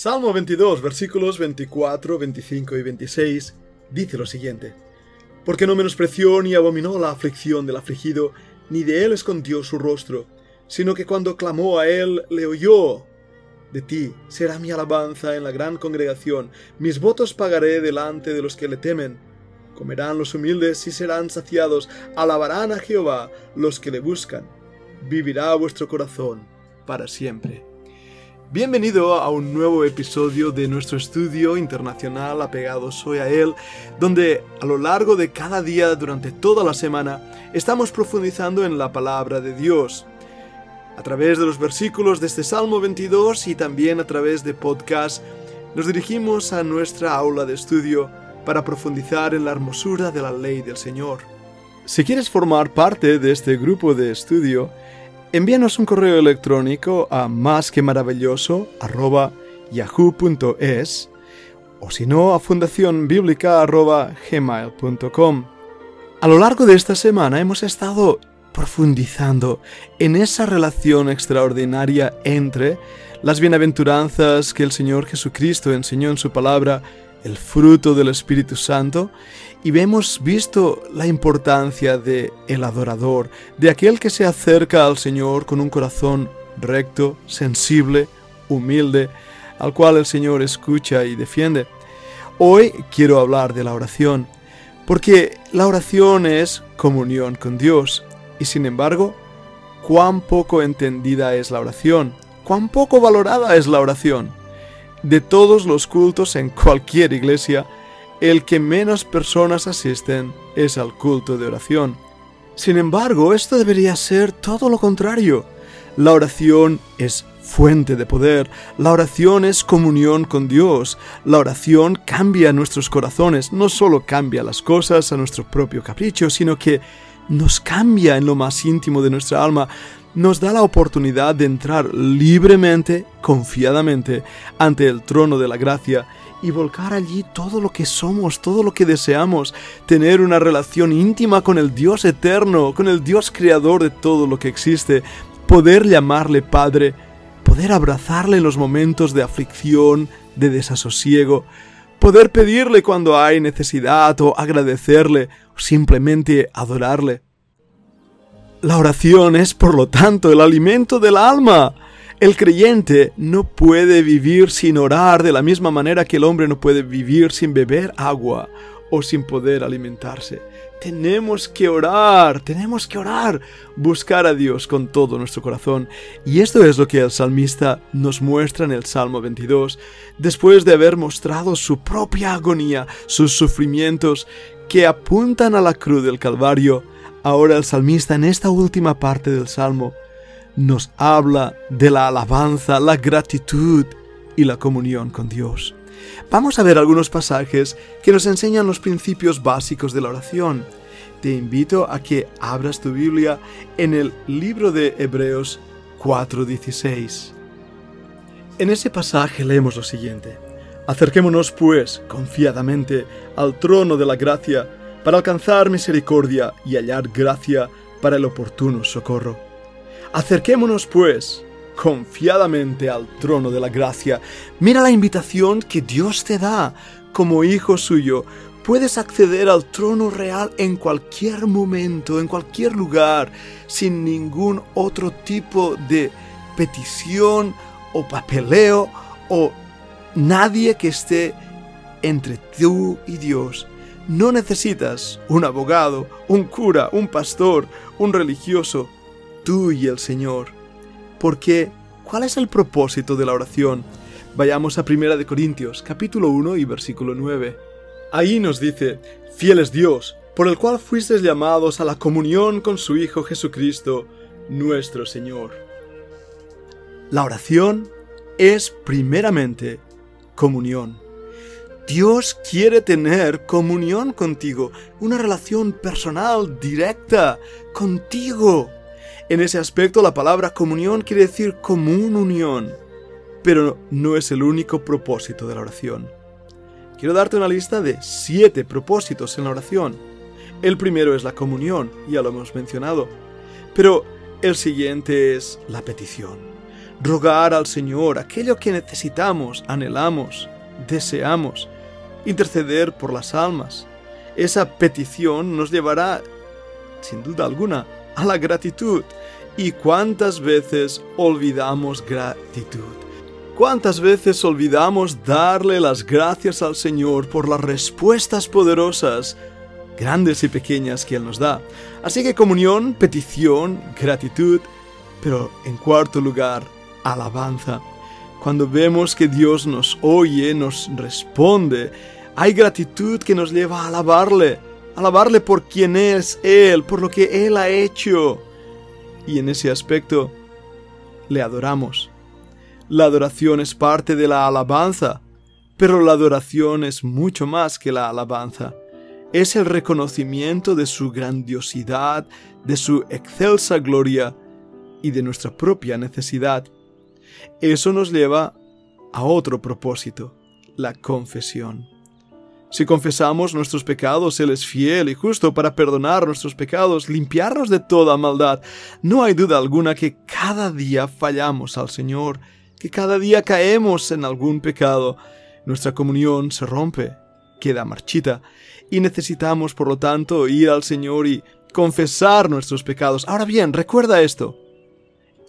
Salmo 22, versículos 24, 25 y 26 dice lo siguiente. Porque no menospreció ni abominó la aflicción del afligido, ni de él escondió su rostro, sino que cuando clamó a él, le oyó. De ti será mi alabanza en la gran congregación, mis votos pagaré delante de los que le temen. Comerán los humildes y serán saciados, alabarán a Jehová los que le buscan. Vivirá vuestro corazón para siempre. Bienvenido a un nuevo episodio de nuestro estudio internacional apegado Soy a Él, donde a lo largo de cada día durante toda la semana estamos profundizando en la palabra de Dios. A través de los versículos de este Salmo 22 y también a través de podcast, nos dirigimos a nuestra aula de estudio para profundizar en la hermosura de la ley del Señor. Si quieres formar parte de este grupo de estudio, envíanos un correo electrónico a más que maravilloso o si no a fundacionbiblica.gmail.com. A lo largo de esta semana hemos estado profundizando en esa relación extraordinaria entre las bienaventuranzas que el Señor Jesucristo enseñó en su palabra, el fruto del Espíritu Santo, y hemos visto la importancia de el adorador, de aquel que se acerca al Señor con un corazón recto, sensible, humilde, al cual el Señor escucha y defiende. Hoy quiero hablar de la oración, porque la oración es comunión con Dios, y sin embargo, cuán poco entendida es la oración, cuán poco valorada es la oración. De todos los cultos en cualquier iglesia, el que menos personas asisten es al culto de oración. Sin embargo, esto debería ser todo lo contrario. La oración es fuente de poder, la oración es comunión con Dios, la oración cambia nuestros corazones, no solo cambia las cosas a nuestro propio capricho, sino que nos cambia en lo más íntimo de nuestra alma, nos da la oportunidad de entrar libremente, confiadamente, ante el trono de la gracia y volcar allí todo lo que somos, todo lo que deseamos, tener una relación íntima con el Dios eterno, con el Dios creador de todo lo que existe, poder llamarle Padre, poder abrazarle en los momentos de aflicción, de desasosiego, poder pedirle cuando hay necesidad o agradecerle o simplemente adorarle. La oración es, por lo tanto, el alimento del alma. El creyente no puede vivir sin orar de la misma manera que el hombre no puede vivir sin beber agua o sin poder alimentarse. Tenemos que orar, tenemos que orar, buscar a Dios con todo nuestro corazón. Y esto es lo que el salmista nos muestra en el Salmo 22, después de haber mostrado su propia agonía, sus sufrimientos que apuntan a la cruz del Calvario. Ahora el salmista en esta última parte del Salmo nos habla de la alabanza, la gratitud y la comunión con Dios. Vamos a ver algunos pasajes que nos enseñan los principios básicos de la oración. Te invito a que abras tu Biblia en el libro de Hebreos 4:16. En ese pasaje leemos lo siguiente. Acerquémonos, pues, confiadamente al trono de la gracia para alcanzar misericordia y hallar gracia para el oportuno socorro. Acerquémonos, pues, confiadamente al trono de la gracia. Mira la invitación que Dios te da como hijo suyo. Puedes acceder al trono real en cualquier momento, en cualquier lugar, sin ningún otro tipo de petición o papeleo o nadie que esté entre tú y Dios. No necesitas un abogado, un cura, un pastor, un religioso tú y el Señor. Porque, ¿cuál es el propósito de la oración? Vayamos a 1 Corintios, capítulo 1 y versículo 9. Ahí nos dice, fiel es Dios, por el cual fuisteis llamados a la comunión con su Hijo Jesucristo, nuestro Señor. La oración es primeramente comunión. Dios quiere tener comunión contigo, una relación personal, directa, contigo. En ese aspecto la palabra comunión quiere decir común unión, pero no es el único propósito de la oración. Quiero darte una lista de siete propósitos en la oración. El primero es la comunión, ya lo hemos mencionado, pero el siguiente es la petición. rogar al Señor aquello que necesitamos, anhelamos, deseamos, interceder por las almas. Esa petición nos llevará, sin duda alguna, a la gratitud. ¿Y cuántas veces olvidamos gratitud? ¿Cuántas veces olvidamos darle las gracias al Señor por las respuestas poderosas, grandes y pequeñas que Él nos da? Así que comunión, petición, gratitud, pero en cuarto lugar, alabanza. Cuando vemos que Dios nos oye, nos responde, hay gratitud que nos lleva a alabarle, alabarle por quien es Él, por lo que Él ha hecho. Y en ese aspecto le adoramos. La adoración es parte de la alabanza, pero la adoración es mucho más que la alabanza. Es el reconocimiento de su grandiosidad, de su excelsa gloria y de nuestra propia necesidad. Eso nos lleva a otro propósito, la confesión. Si confesamos nuestros pecados, Él es fiel y justo para perdonar nuestros pecados, limpiarnos de toda maldad. No hay duda alguna que cada día fallamos al Señor, que cada día caemos en algún pecado. Nuestra comunión se rompe, queda marchita, y necesitamos, por lo tanto, ir al Señor y confesar nuestros pecados. Ahora bien, recuerda esto.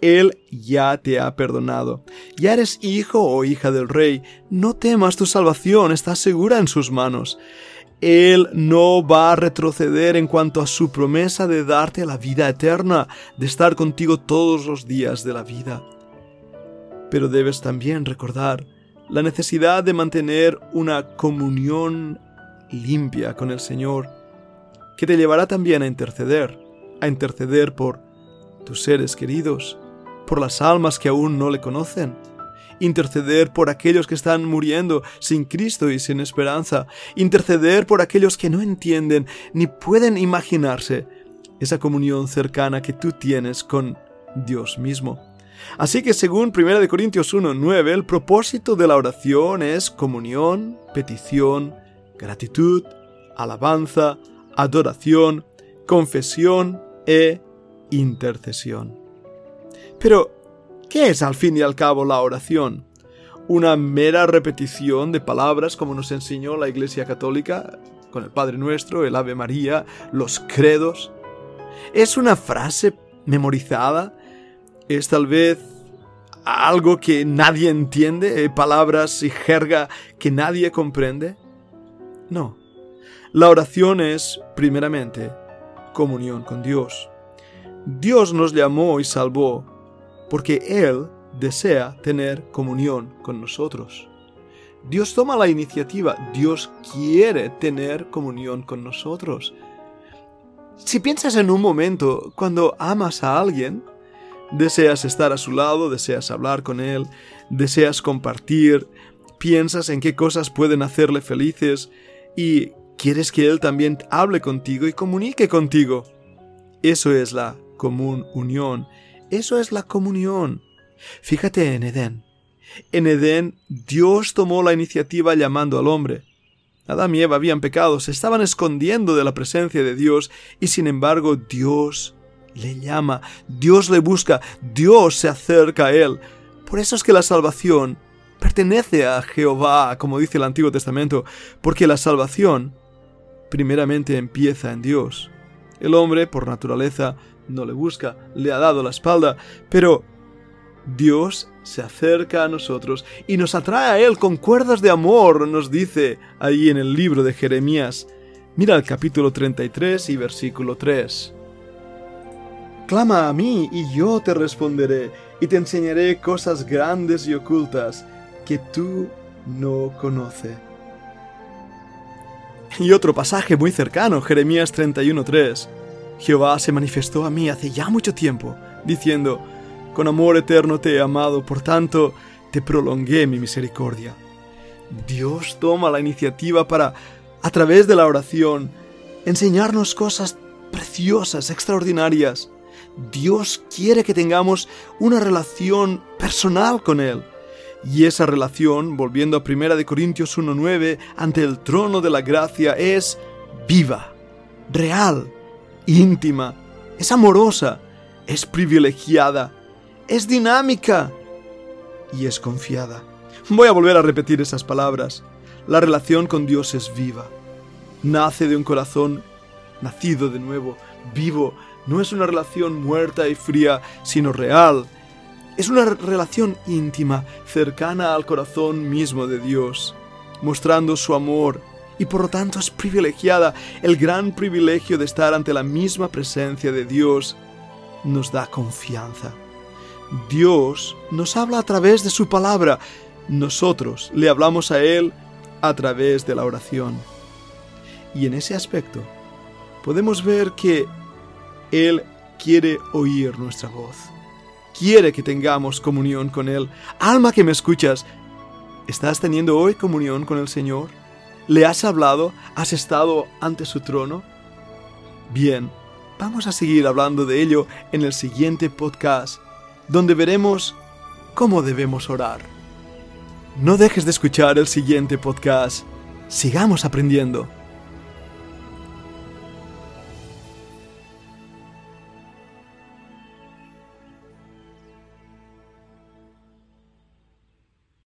Él ya te ha perdonado. Ya eres hijo o hija del Rey. No temas tu salvación, está segura en sus manos. Él no va a retroceder en cuanto a su promesa de darte la vida eterna, de estar contigo todos los días de la vida. Pero debes también recordar la necesidad de mantener una comunión limpia con el Señor, que te llevará también a interceder, a interceder por tus seres queridos, por las almas que aún no le conocen, interceder por aquellos que están muriendo sin Cristo y sin esperanza, interceder por aquellos que no entienden ni pueden imaginarse esa comunión cercana que tú tienes con Dios mismo. Así que según 1 Corintios 1.9, el propósito de la oración es comunión, petición, gratitud, alabanza, adoración, confesión e intercesión. Pero, ¿qué es al fin y al cabo la oración? ¿Una mera repetición de palabras como nos enseñó la Iglesia Católica con el Padre Nuestro, el Ave María, los credos? ¿Es una frase memorizada? ¿Es tal vez algo que nadie entiende, eh, palabras y jerga que nadie comprende? No. La oración es, primeramente, comunión con Dios. Dios nos llamó y salvó porque Él desea tener comunión con nosotros. Dios toma la iniciativa, Dios quiere tener comunión con nosotros. Si piensas en un momento cuando amas a alguien, deseas estar a su lado, deseas hablar con él, deseas compartir, piensas en qué cosas pueden hacerle felices y quieres que él también hable contigo y comunique contigo. Eso es la común unión eso es la comunión. Fíjate en Edén. En Edén Dios tomó la iniciativa llamando al hombre. Adán y Eva habían pecado, se estaban escondiendo de la presencia de Dios y sin embargo Dios le llama, Dios le busca, Dios se acerca a él. Por eso es que la salvación pertenece a Jehová, como dice el Antiguo Testamento, porque la salvación primeramente empieza en Dios. El hombre, por naturaleza, no le busca, le ha dado la espalda, pero Dios se acerca a nosotros y nos atrae a Él con cuerdas de amor, nos dice ahí en el libro de Jeremías. Mira el capítulo 33 y versículo 3. Clama a mí y yo te responderé y te enseñaré cosas grandes y ocultas que tú no conoces. Y otro pasaje muy cercano, Jeremías 31.3. Jehová se manifestó a mí hace ya mucho tiempo, diciendo, Con amor eterno te he amado, por tanto te prolongué mi misericordia. Dios toma la iniciativa para, a través de la oración, enseñarnos cosas preciosas, extraordinarias. Dios quiere que tengamos una relación personal con Él. Y esa relación, volviendo a 1 Corintios 1.9, ante el trono de la gracia, es viva, real, íntima, es amorosa, es privilegiada, es dinámica, y es confiada. Voy a volver a repetir esas palabras. La relación con Dios es viva. Nace de un corazón nacido de nuevo, vivo. No es una relación muerta y fría, sino real. Es una relación íntima, cercana al corazón mismo de Dios, mostrando su amor y por lo tanto es privilegiada. El gran privilegio de estar ante la misma presencia de Dios nos da confianza. Dios nos habla a través de su palabra. Nosotros le hablamos a Él a través de la oración. Y en ese aspecto podemos ver que Él quiere oír nuestra voz. Quiere que tengamos comunión con Él. Alma que me escuchas, ¿estás teniendo hoy comunión con el Señor? ¿Le has hablado? ¿Has estado ante su trono? Bien, vamos a seguir hablando de ello en el siguiente podcast donde veremos cómo debemos orar. No dejes de escuchar el siguiente podcast. Sigamos aprendiendo.